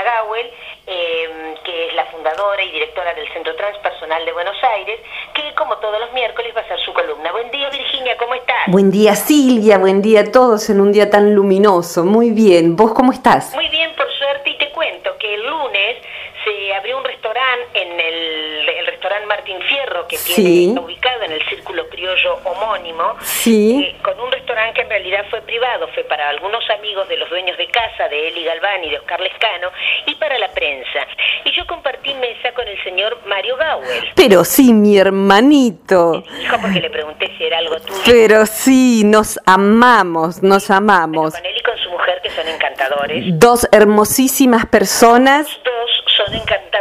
Gawel, eh, que es la fundadora y directora del Centro Transpersonal de Buenos Aires, que como todos los miércoles va a ser su columna. Buen día Virginia, ¿cómo estás? Buen día Silvia, buen día a todos en un día tan luminoso. Muy bien, ¿vos cómo estás? Muy bien, por suerte, y te cuento que el lunes se abrió un restaurante en el, el restaurante Martín Fierro, que tiene ubicado en el círculo criollo homónimo, sí. Eh, con un restaurante que en realidad fue privado, fue para algunos amigos de los dueños de casa, de Eli Galván y de Oscar Lescano, y para la prensa. Y yo compartí mesa con el señor Mario Gauel. Pero sí, mi hermanito. Dijo porque le pregunté si era algo tuyo. Pero sí, nos amamos, nos amamos. con él y con su mujer, que son encantadores. Dos hermosísimas personas. Dos son encantadores.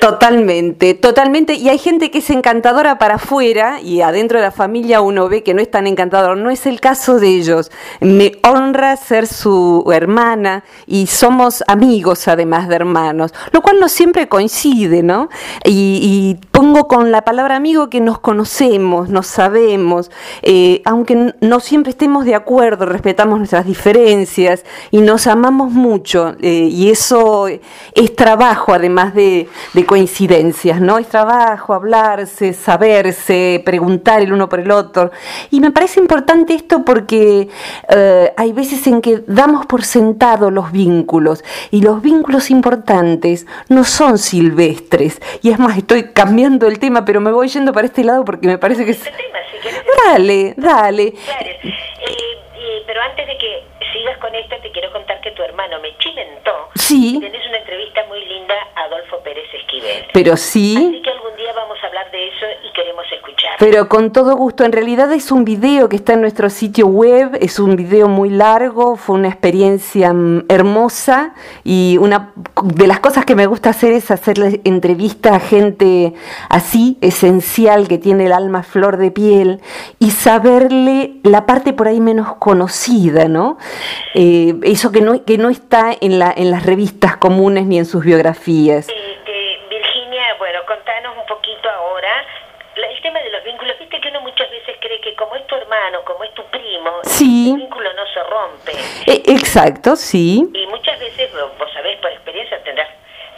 Totalmente, totalmente. Y hay gente que es encantadora para afuera y adentro de la familia uno ve que no es tan encantador. No es el caso de ellos. Me honra ser su hermana y somos amigos además de hermanos, lo cual no siempre coincide, ¿no? Y, pongo con la palabra amigo que nos conocemos, nos sabemos, eh, aunque no siempre estemos de acuerdo, respetamos nuestras diferencias y nos amamos mucho. Eh, y eso es trabajo además de, coincidencias, ¿no? Es trabajo, hablarse, saberse, preguntar el uno por el otro. Y me parece importante esto porque eh, hay veces en que damos por sentado los vínculos y los vínculos importantes no son silvestres. Y es más, estoy cambiando el tema, pero me voy yendo para este lado porque me parece que es... Dale, dale. Eh, pero antes de que sigas con esto, te quiero contar que tu hermano me chimentó. Sí. Tenés una entrevista muy linda a Adolfo Pérez Esquivel. Pero sí. Así que algún día vamos a hablar de eso. Pero con todo gusto. En realidad es un video que está en nuestro sitio web. Es un video muy largo. Fue una experiencia mm, hermosa. Y una de las cosas que me gusta hacer es hacerle entrevista a gente así, esencial, que tiene el alma flor de piel. Y saberle la parte por ahí menos conocida, ¿no? Eh, eso que no, que no está en, la, en las revistas comunes ni en sus biografías Virginia, bueno, contanos un poquito ahora el tema de los vínculos. Viste que uno muchas veces cree que como es tu hermano, como es tu primo, sí. el vínculo no se rompe. E, exacto, sí. Y muchas veces, vos sabés por experiencia, tendrás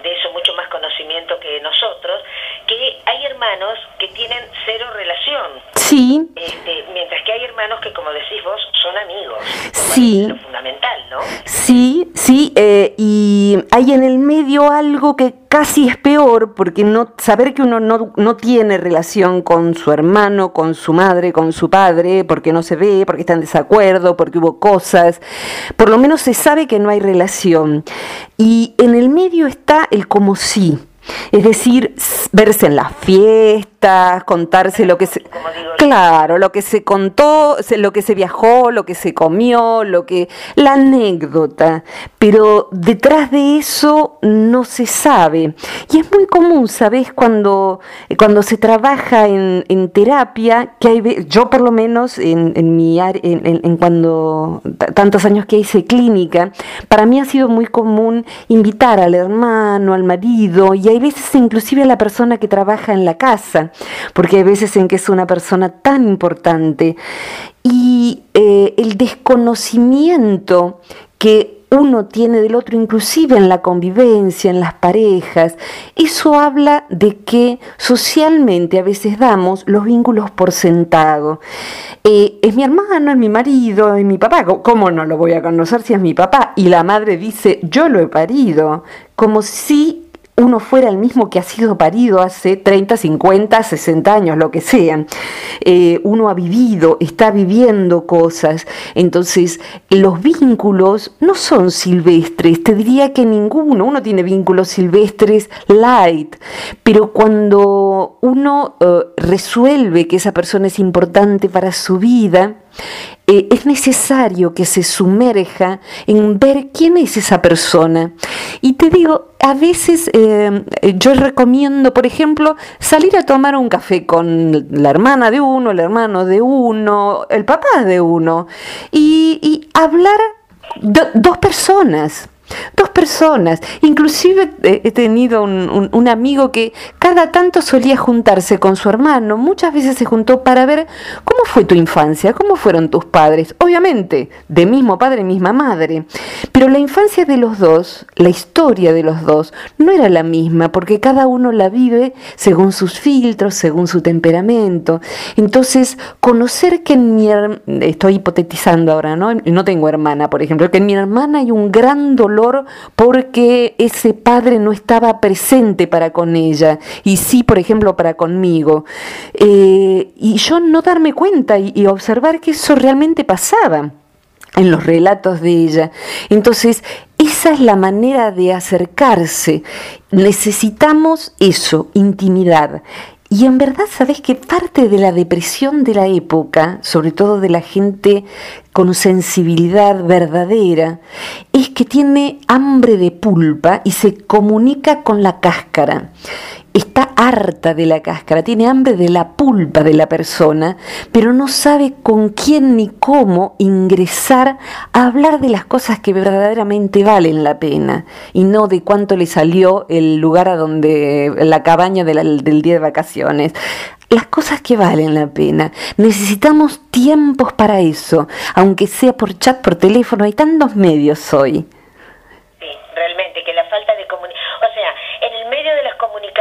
de eso mucho más conocimiento que nosotros, que hay hermanos que tienen cero relación. Sí. Este, mientras que hay hermanos que, como decís vos, son amigos. Sí. lo fundamental, Sí, sí, eh, y hay en el medio algo que casi es peor, porque no saber que uno no, no tiene relación con su hermano, con su madre, con su padre, porque no se ve, porque está en desacuerdo, porque hubo cosas, por lo menos se sabe que no hay relación. Y en el medio está el como sí. Es decir, verse en las fiestas, contarse lo que se... Claro, lo que se contó, lo que se viajó, lo que se comió, lo que... La anécdota. Pero detrás de eso no se sabe. Y es muy común, ¿sabes? Cuando, cuando se trabaja en, terapia, que hay... Yo por lo menos en, en mi en, en cuando... Tantos años que hice clínica, para mí ha sido muy común invitar al hermano, al marido, y hay veces inclusive a la persona que trabaja en la casa, porque hay veces en que es una persona tan importante. Y eh, el desconocimiento que uno tiene del otro, inclusive en la convivencia, en las parejas, eso habla de que socialmente a veces damos los vínculos por sentado. Eh, es mi hermano, es mi marido, es mi papá. ¿Cómo no lo voy a conocer si es mi papá? Y la madre dice, yo lo he parido, como si uno fuera el mismo que ha sido parido hace 30, 50, 60 años, lo que sean. Eh, uno ha vivido, está viviendo cosas. Entonces, los vínculos no son silvestres. Te diría que ninguno. Uno tiene vínculos silvestres light. Pero cuando uno eh, resuelve que esa persona es importante para su vida, eh, es necesario que se sumerja en ver quién es esa persona. Y te digo, a veces eh, yo recomiendo, por ejemplo, salir a tomar un café con la hermana de uno, el hermano de uno, el papá de uno, y, hablar dos personas dos personas. Inclusive eh, he tenido un, amigo que cada tanto solía juntarse con su hermano, muchas veces se juntó para ver cómo fue tu infancia, cómo fueron tus padres, obviamente, de mismo padre, misma madre. Pero la infancia de los dos, la historia de los dos, no era la misma, porque cada uno la vive según sus filtros, según su temperamento. Entonces, conocer que en mi estoy hipotetizando ahora, ¿no? No tengo hermana, por ejemplo, que en mi hermana hay un gran dolor porque ese padre no estaba presente para con ella y sí, por ejemplo, para conmigo. Eh, y yo no darme cuenta y, y observar que eso realmente pasaba en los relatos de ella. Entonces, esa es la manera de acercarse. Necesitamos eso, intimidad. Y en verdad, ¿sabes que parte de la depresión de la época, sobre todo de la gente con sensibilidad verdadera, es que tiene hambre de pulpa y se comunica con la cáscara está harta de la cáscara, tiene hambre de la pulpa de la persona, pero no sabe con quién ni cómo ingresar a hablar de las cosas que verdaderamente valen la pena y no de cuánto le salió el lugar a donde la cabaña del día de vacaciones. Las cosas que valen la pena. Necesitamos tiempos para eso, aunque sea por chat, por teléfono, hay tantos medios hoy. Sí, realmente que la falta de comunicación, o sea, en el medio de las comunicaciones,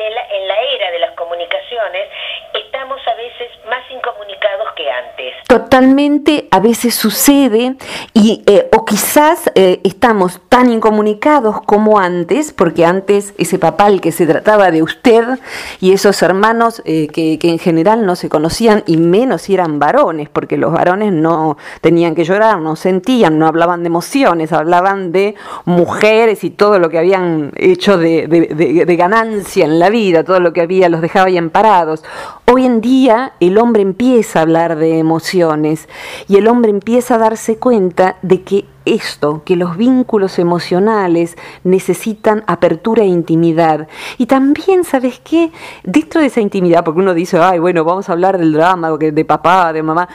en, la era de las comunicaciones, estamos a veces más incomunicados antes. Totalmente, a veces sucede, y, eh, o quizás eh, estamos tan incomunicados como antes, porque antes ese papal que se trataba de usted y esos hermanos eh, que, en general no se conocían, y menos eran varones, porque los varones no tenían que llorar, no sentían, no hablaban de emociones, hablaban de mujeres y todo lo que habían hecho de, de, ganancia en la vida, todo lo que había los dejaba ahí parados. Hoy en día el hombre empieza a hablar de emociones y el hombre empieza a darse cuenta de que esto, que los vínculos emocionales necesitan apertura e intimidad. Y también, ¿sabes qué? Dentro de esa intimidad, porque uno dice, ay, bueno, vamos a hablar del drama, de papá, de mamá.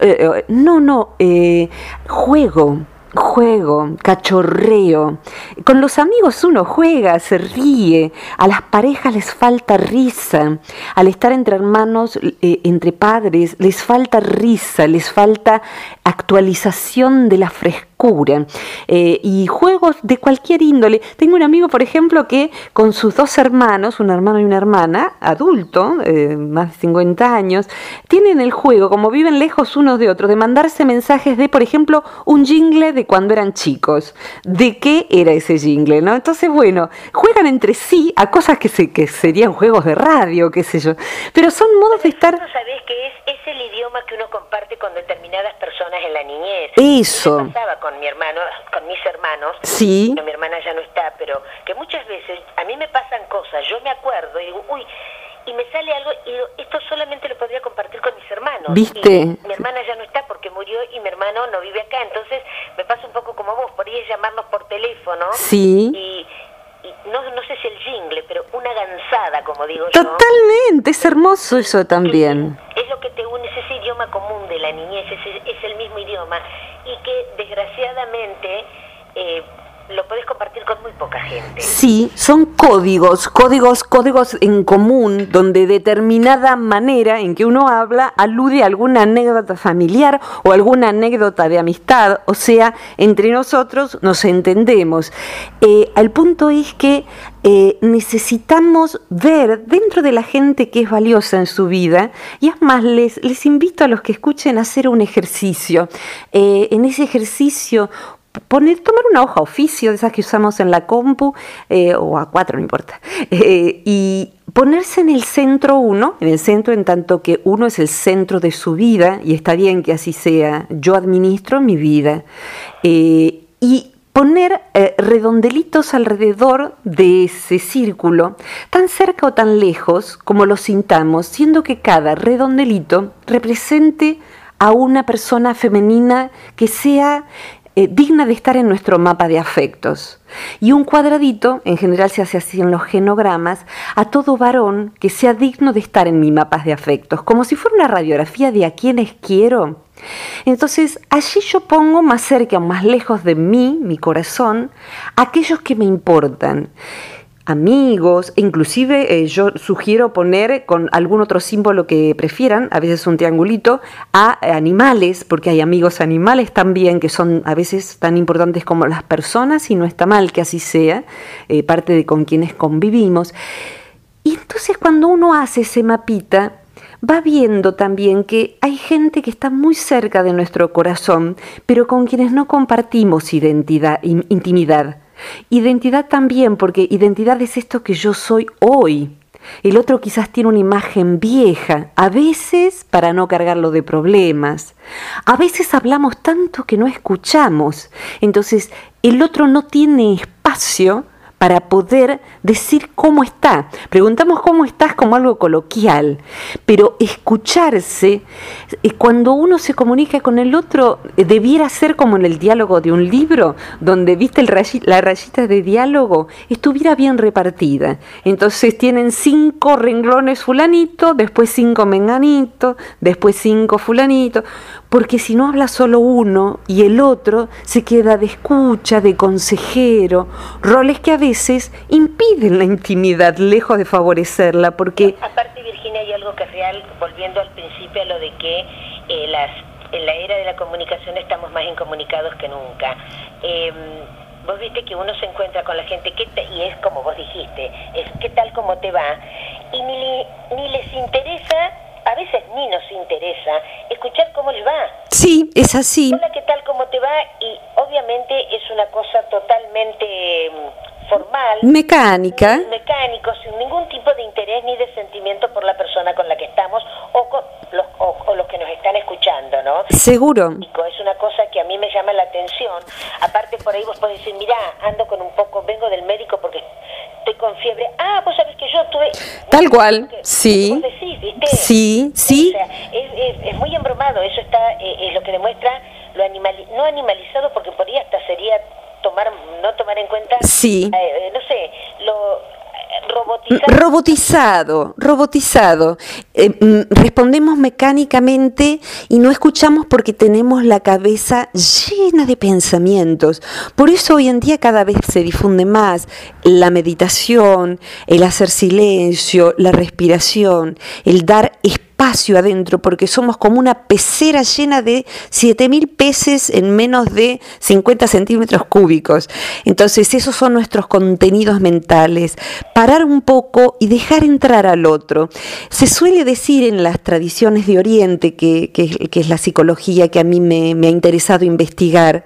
Eh, eh, no, no, eh, juego juego, cachorreo. Con los amigos uno juega, se ríe, a las parejas les falta risa, al estar entre hermanos, eh, entre padres, les falta risa, les falta actualización de la frescura eh, y juegos de cualquier índole. Tengo un amigo, por ejemplo, que con sus dos hermanos, un hermano y una hermana, adulto, eh, más de 50 años, tienen el juego, como viven lejos unos de otros, de mandarse mensajes de, por ejemplo, un jingle de cuando eran chicos. ¿De qué era ese jingle? ¿no? Entonces, bueno, juegan entre sí a cosas que, se, que serían juegos de radio, qué sé yo. Pero son modos de estar... sabés que es, es el idioma que uno comparte con determinadas personas en la niñez. Eso con mi hermano, con mis hermanos, sí. mi hermana ya no está, pero que muchas veces a mí me pasan cosas, yo me acuerdo y digo, uy, y me sale algo y digo, esto solamente lo podría compartir con mis hermanos. ¿Viste? mi hermana ya no está porque murió y mi hermano no vive acá, entonces me pasa un poco como vos, por ahí es llamarnos por teléfono. Sí. Y, no, no sé si el jingle, pero una gansada, como digo yo. Totalmente, es hermoso eso también. Es lo que te une, es ese idioma común de la niñez, es, y que desgraciadamente eh, lo puedes compartir con muy poca gente. Sí, son códigos, códigos, códigos en común, donde determinada manera en que uno habla alude a alguna anécdota familiar o alguna anécdota de amistad, o sea, entre nosotros nos entendemos. Eh, el punto es que eh, necesitamos ver dentro de la gente que es valiosa en su vida, y es más, les, les invito a los que escuchen a hacer un ejercicio. Eh, en ese ejercicio poner, tomar una hoja oficio de esas que usamos en la compu, eh, o a cuatro, no importa, eh, y ponerse en el centro uno, en el centro en tanto que uno es el centro de su vida, y está bien que así sea, yo administro mi vida, eh, y poner redondelitos alrededor de ese círculo, tan cerca o tan lejos como lo sintamos, siendo que cada redondelito represente a una persona femenina que sea eh, digna de estar en nuestro mapa de afectos. Y un cuadradito, en general se hace así en los genogramas, a todo varón que sea digno de estar en mi mapa de afectos, como si fuera una radiografía de a quienes quiero. Entonces allí yo pongo más cerca o más lejos de mí, mi corazón, aquellos que me importan amigos, inclusive eh, yo sugiero poner con algún otro símbolo que prefieran, a veces un triangulito, a animales, porque hay amigos animales también que son a veces tan importantes como las personas y no está mal que así sea, eh, parte de con quienes convivimos. Y entonces cuando uno hace ese mapita, va viendo también que hay gente que está muy cerca de nuestro corazón, pero con quienes no compartimos identidad, intimidad. Identidad también, porque identidad es esto que yo soy hoy. El otro quizás tiene una imagen vieja, a veces para no cargarlo de problemas. A veces hablamos tanto que no escuchamos. Entonces, el otro no tiene espacio para poder decir cómo está. Preguntamos cómo estás como algo coloquial, pero escucharse, eh, cuando uno se comunica con el otro, eh, debiera ser como en el diálogo de un libro, donde, viste, la rayita de diálogo estuviera bien repartida. Entonces tienen cinco renglones fulanito, después cinco menganito, después cinco fulanito, porque si no habla solo uno y el otro se queda de escucha, de consejero, roles que a veces impiden la intimidad, lejos de favorecerla, porque... Aparte, Virginia, hay algo que es real, volviendo al principio a lo de que eh, las, en la era de la comunicación estamos más incomunicados que nunca. Em, vos viste que uno se encuentra con la gente que y es como vos dijiste, es qué tal como te va, y ni, ni les interesa a veces ni nos interesa escuchar cómo les va. Sí, es así. Hola, ¿qué tal? ¿Cómo te va? Y obviamente es una cosa totalmente mm, formal. Mecánica. Mecánico, sin ningún tipo de interés ni de sentimiento por la persona con la que estamos o, con los, o, los que nos están escuchando, ¿no? Seguro. Es una cosa que a mí me llama la atención. Aparte, por ahí vos podés decir, mira, ando con un poco, vengo del médico porque estoy con fiebre. Ah, pues sabes que yo tuve... Tal cual, sí. Sí, sí. es, muy embromado, eso está, eh, es lo que demuestra lo animal, no animalizado, porque por ahí hasta sería tomar, no tomar en cuenta, sí. Eh, no sé, lo Robotizado, robotizado. Eh, mm, respondemos mecánicamente y no escuchamos porque tenemos la cabeza llena de pensamientos. Por eso hoy en día cada vez se difunde más la meditación, el hacer silencio, la respiración, el dar espacio adentro, porque somos como una pecera llena de 7.000 peces en menos de 50 centímetros cúbicos. Entonces, esos son nuestros contenidos mentales. Parar un poco y dejar entrar al otro. Se suele decir en las tradiciones de Oriente, que, es la psicología que a mí me, me ha interesado investigar,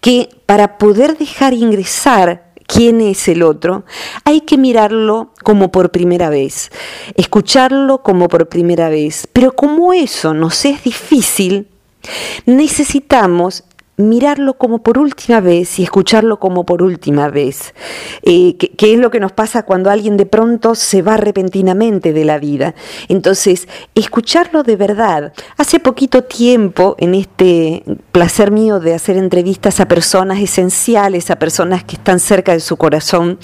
que para poder dejar ingresar quién es el otro, hay que mirarlo como por primera vez, escucharlo como por primera vez. Pero como eso nos es difícil, necesitamos mirarlo como por última vez y escucharlo como por última vez, eh, que, es lo que nos pasa cuando alguien de pronto se va repentinamente de la vida. Entonces, escucharlo de verdad. Hace poquito tiempo, en este placer mío de hacer entrevistas a personas esenciales, a personas que están cerca de su corazón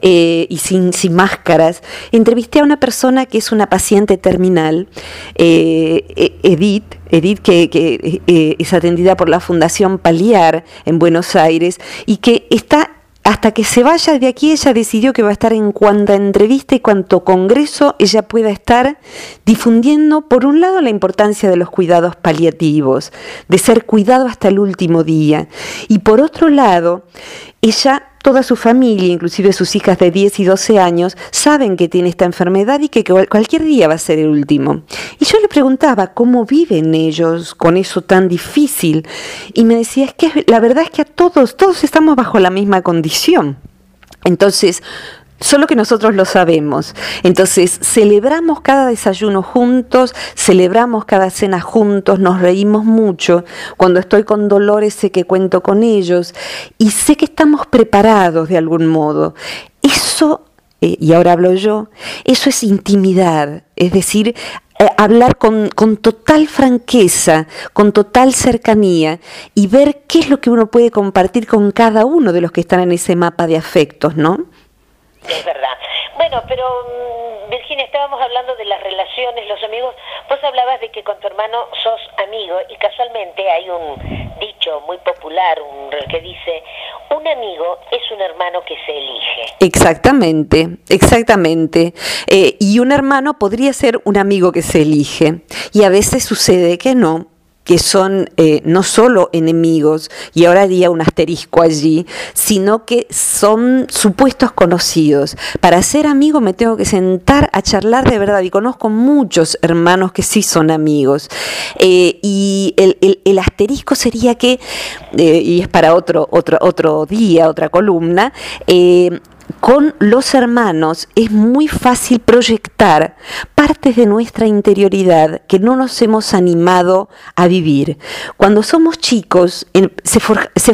eh, y sin, sin, máscaras, entrevisté a una persona que es una paciente terminal, eh, e-, Edith, Edith, que, eh, es atendida por la Fundación Paliar en Buenos Aires y que está hasta que se vaya de aquí, ella decidió que va a estar en cuanta entrevista y cuanto congreso ella pueda estar difundiendo, por un lado, la importancia de los cuidados paliativos, de ser cuidado hasta el último día, y por otro lado, ella toda su familia, inclusive sus hijas de 10 y 12 años, saben que tiene esta enfermedad y que cualquier día va a ser el último. Y yo le preguntaba cómo viven ellos con eso tan difícil. Y me decía, es que la verdad es que a todos, todos estamos bajo la misma condición. Entonces, Solo que nosotros lo sabemos. Entonces, celebramos cada desayuno juntos, celebramos cada cena juntos, nos reímos mucho. Cuando estoy con dolores sé que cuento con ellos y sé que estamos preparados de algún modo. Eso, eh, y ahora hablo yo, eso es intimidad. Es decir, eh, hablar con, con, total franqueza, con total cercanía y ver qué es lo que uno puede compartir con cada uno de los que están en ese mapa de afectos, ¿no? Es verdad. Bueno, pero mm, Virginia, estábamos hablando de las relaciones, los amigos. Vos hablabas de que con tu hermano sos amigo y casualmente hay un dicho muy popular un, que dice, un amigo es un hermano que se elige. Exactamente, exactamente. Eh, y un hermano podría ser un amigo que se elige. Y a veces sucede que no que son eh, no solo enemigos, y ahora haría un asterisco allí, sino que son supuestos conocidos. Para ser amigo me tengo que sentar a charlar de verdad, y conozco muchos hermanos que sí son amigos. Eh, y el, asterisco sería que, eh, y es para otro, otro, otro día, otra columna, con los hermanos es muy fácil proyectar partes de nuestra interioridad que no nos hemos animado a vivir. Cuando somos chicos se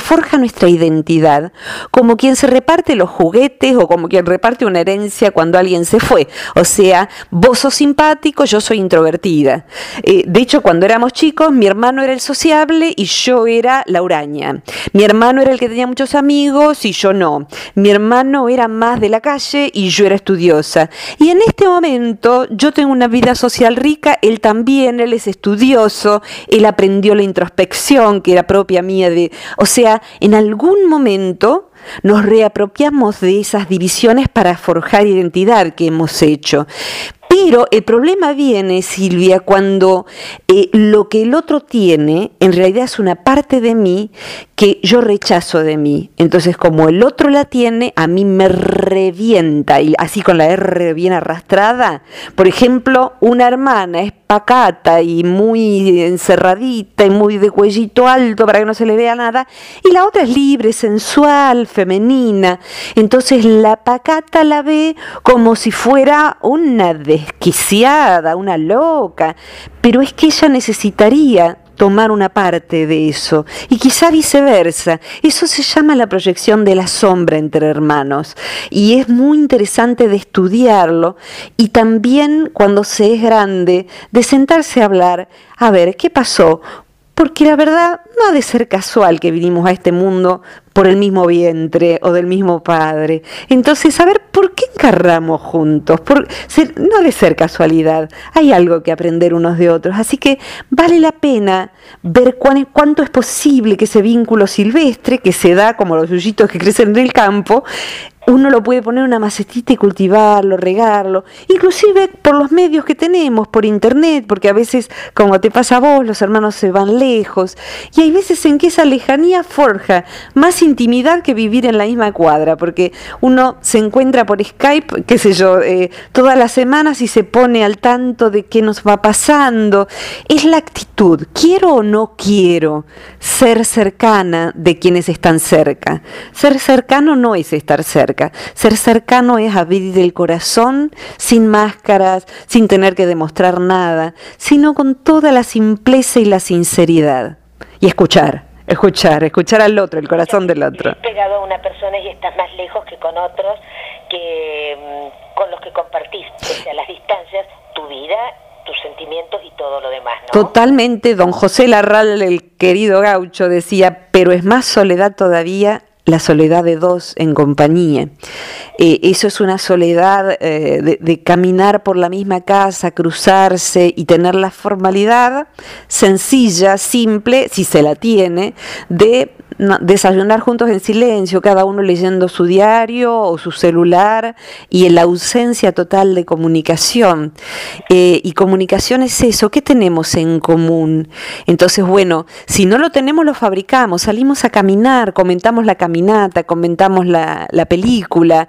forja, nuestra identidad como quien se reparte los juguetes o como quien reparte una herencia cuando alguien se fue. O sea, vos sos simpático, yo soy introvertida. Eh, de hecho, cuando éramos chicos, mi hermano era el sociable y yo era la huraña. Mi hermano era el que tenía muchos amigos y yo no. Mi hermano era más de la calle y yo era estudiosa. Y en este momento yo tengo una vida social rica, él también, él es estudioso, él aprendió la introspección que era propia mía de, o sea, en algún momento nos reapropiamos de esas divisiones para forjar identidad que hemos hecho. Pero el problema viene, Silvia, cuando eh, lo que el otro tiene en realidad es una parte de mí que yo rechazo de mí. Entonces, como el otro la tiene, a mí me revienta, y así con la R bien arrastrada. Por ejemplo, una hermana es pacata y muy encerradita y muy de cuellito alto para que no se le vea nada, y la otra es libre, sensual, femenina. Entonces, la pacata la ve como si fuera una desquiciada, una loca, pero es que ella necesitaría tomar una parte de eso y quizá viceversa. Eso se llama la proyección de la sombra entre hermanos y es muy interesante de estudiarlo y también cuando se es grande de sentarse a hablar, a ver, ¿qué pasó? Porque la verdad no ha de ser casual que vinimos a este mundo por el mismo vientre o del mismo padre. Entonces, a ver, ¿por qué encarramos juntos? Por, no ha de ser casualidad. Hay algo que aprender unos de otros. Así que vale la pena ver cuánto es posible que ese vínculo silvestre, que se da como los yuyitos que crecen en el campo, uno lo puede poner en una macetita y cultivarlo, regarlo, inclusive por los medios que tenemos, por internet, porque a veces, como te pasa a vos, los hermanos se van lejos, y hay veces en que esa lejanía forja más intimidad que vivir en la misma cuadra, porque uno se encuentra por Skype, qué sé yo, eh, todas las semanas y se pone al tanto de qué nos va pasando. Es la actitud, quiero o no quiero ser cercana de quienes están cerca. Ser cercano no es estar cerca ser cercano es abrir el corazón sin máscaras, sin tener que demostrar nada, sino con toda la simpleza y la sinceridad. Y escuchar, escuchar, escuchar al otro, el corazón del otro. Estás pegado a una persona y estás más lejos que con otros que mm, con los que compartís, pese a las distancias, tu vida tus sentimientos y todo lo demás, ¿no? Totalmente, don José Larral, el querido gaucho, decía, pero es más soledad todavía la soledad de dos en compañía. Eh, eso es una soledad eh, de, caminar por la misma casa, cruzarse y tener la formalidad sencilla, simple, si se la tiene, de desayunar juntos en silencio, cada uno leyendo su diario o su celular y en la ausencia total de comunicación. Eh, y comunicación es eso, ¿qué tenemos en común? Entonces, bueno, si no lo tenemos, lo fabricamos, salimos a caminar, comentamos la caminata, comentamos la, película,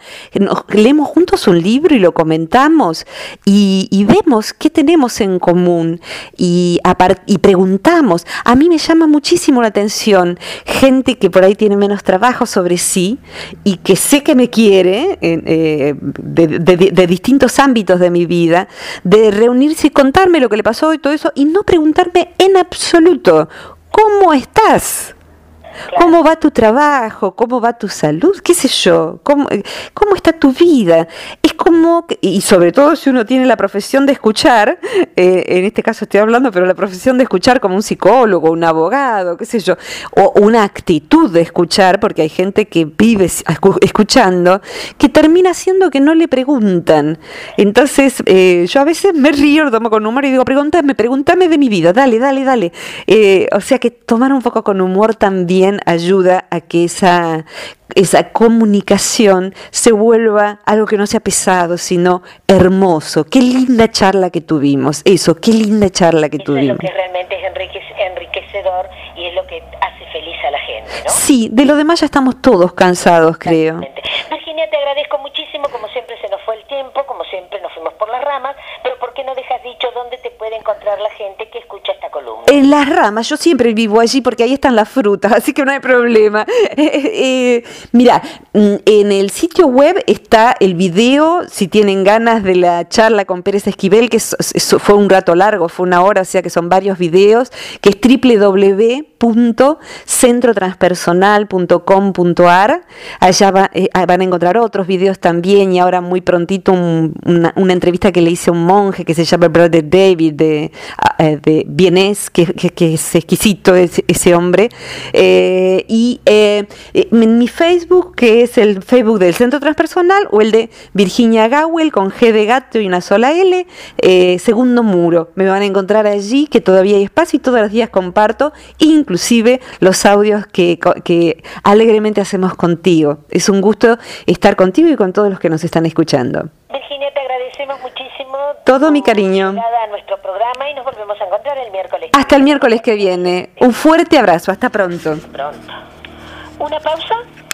leemos juntos un libro y lo comentamos y, vemos qué tenemos en común y, y preguntamos. A mí me llama muchísimo la atención gente que por ahí tiene menos trabajo sobre sí y que sé que me quiere eh, de, distintos ámbitos de mi vida, de reunirse y contarme lo que le pasó y todo eso y no preguntarme en absoluto, ¿cómo estás? ¿Cómo va tu trabajo? ¿Cómo va tu salud? ¿Qué sé yo? ¿Cómo, cómo está tu vida? Es como, y sobre todo si uno tiene la profesión de escuchar, eh, en este caso estoy hablando, pero la profesión de escuchar como un psicólogo, un abogado, qué sé yo, o una actitud de escuchar, porque hay gente que vive escuchando, que termina siendo que no le preguntan. Entonces, eh, yo a veces me río, lo tomo con humor y digo, pregúntame, pregúntame de mi vida, dale, dale, dale. Eh, o sea que tomar un poco con humor también ayuda a que esa esa comunicación se vuelva algo que no sea pesado, sino hermoso. Qué linda charla que tuvimos. Eso, qué linda charla que tuvimos. Es lo que realmente es enriquecedor y es lo que hace feliz a la gente, ¿no? Sí, de lo demás ya estamos todos cansados, creo. Virginia, te agradezco muchísimo, como siempre se nos fue el tiempo, como siempre nos fuimos por las ramas, pero ¿por qué no dejas dicho dónde te puede encontrar la gente que escucha esta? En las ramas, yo siempre vivo allí porque ahí están las frutas, así que no hay problema. eh, mira, mm, en el sitio web está el video, si tienen ganas de la charla con Pérez Esquivel, que fue un rato largo, fue una hora, o sea que son varios videos, que es www.centrotranspersonal.com.ar. Allá eh, van a encontrar otros videos también y ahora muy prontito una, entrevista que le hice a un monje que se llama Brother David de, ah, eh, de Vienes, que, es exquisito ese, hombre. Eh, y en mi Facebook, que es el Facebook del Centro Transpersonal, o el de Virginia Gawel con G de gato y una sola L, segundo muro. Me van a encontrar allí, que todavía hay espacio y todos los días comparto, inclusive los audios que, que alegremente hacemos contigo. Es un gusto estar contigo y con todos los que nos están escuchando. Virginia, te agradecemos muchísimo. Todo mi cariño. a nuestro programa y nos volvemos a encontrar el miércoles. Hasta el miércoles que viene. Un fuerte abrazo. Hasta pronto. Pronto. Una pausa